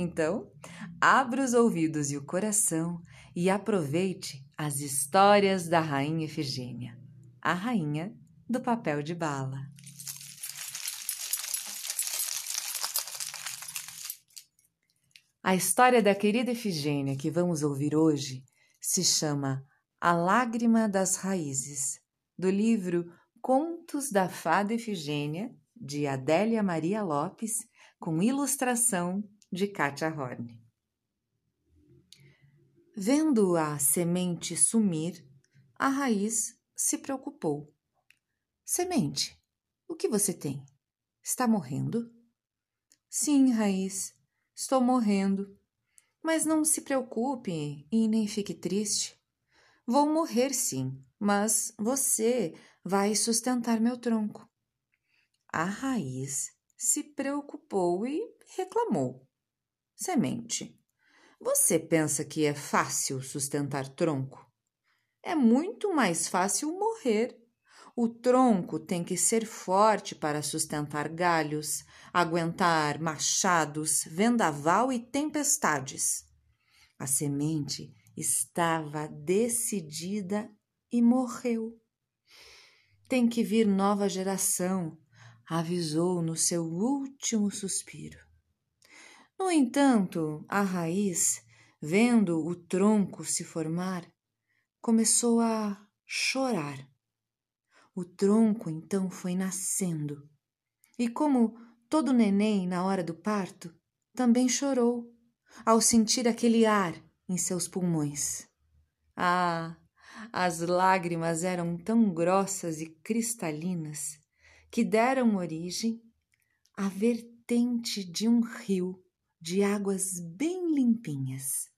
Então, abra os ouvidos e o coração e aproveite as histórias da Rainha Efigênia, a rainha do papel de bala. A história da querida Efigênia que vamos ouvir hoje se chama A Lágrima das Raízes, do livro Contos da Fada Efigênia, de Adélia Maria Lopes, com ilustração de Katia Horn. Vendo a semente sumir, a raiz se preocupou. Semente, o que você tem? Está morrendo? Sim, raiz, estou morrendo. Mas não se preocupe e nem fique triste. Vou morrer sim, mas você vai sustentar meu tronco. A raiz se preocupou e reclamou. Semente. Você pensa que é fácil sustentar tronco? É muito mais fácil morrer. O tronco tem que ser forte para sustentar galhos, aguentar machados, vendaval e tempestades. A semente estava decidida e morreu. Tem que vir nova geração, avisou no seu último suspiro. No entanto, a raiz, vendo o tronco se formar, começou a chorar. O tronco então foi nascendo. E como todo neném na hora do parto, também chorou ao sentir aquele ar em seus pulmões. Ah, as lágrimas eram tão grossas e cristalinas que deram origem à vertente de um rio de águas bem limpinhas.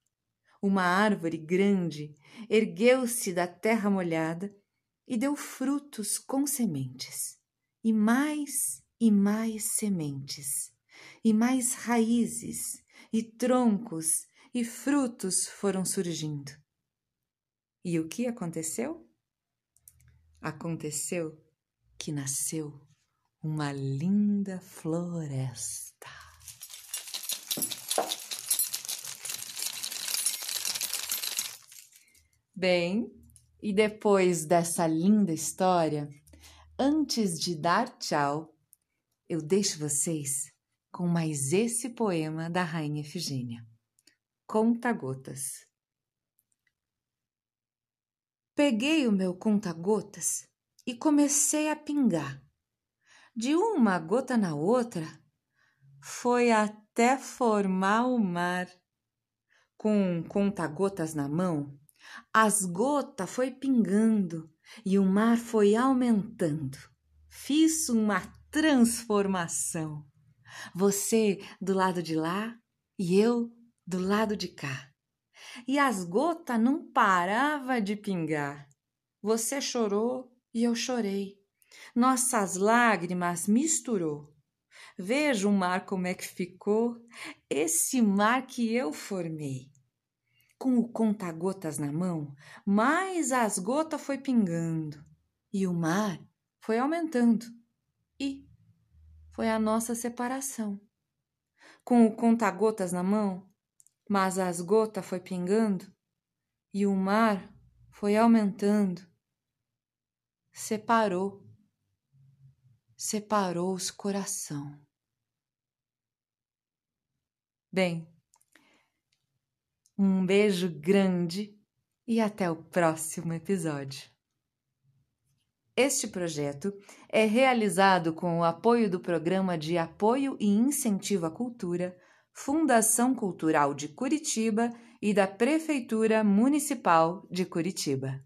Uma árvore grande ergueu-se da terra molhada e deu frutos com sementes, e mais e mais sementes, e mais raízes, e troncos e frutos foram surgindo. E o que aconteceu? Aconteceu que nasceu uma linda floresta. Bem, e depois dessa linda história, antes de dar tchau, eu deixo vocês com mais esse poema da Rainha Efigênia. Conta-gotas. Peguei o meu conta-gotas e comecei a pingar. De uma gota na outra, foi até formar o mar. Com conta-gotas na mão, as gotas foi pingando e o mar foi aumentando. Fiz uma transformação. Você do lado de lá e eu do lado de cá. E as gotas não parava de pingar. Você chorou e eu chorei. Nossas lágrimas misturou. Veja o mar como é que ficou, esse mar que eu formei com o conta-gotas na mão, mais as gotas foi pingando e o mar foi aumentando. E foi a nossa separação. Com o conta-gotas na mão, mas as gotas foi pingando e o mar foi aumentando. Separou, separou os coração. Bem, um beijo grande e até o próximo episódio. Este projeto é realizado com o apoio do Programa de Apoio e Incentivo à Cultura, Fundação Cultural de Curitiba e da Prefeitura Municipal de Curitiba.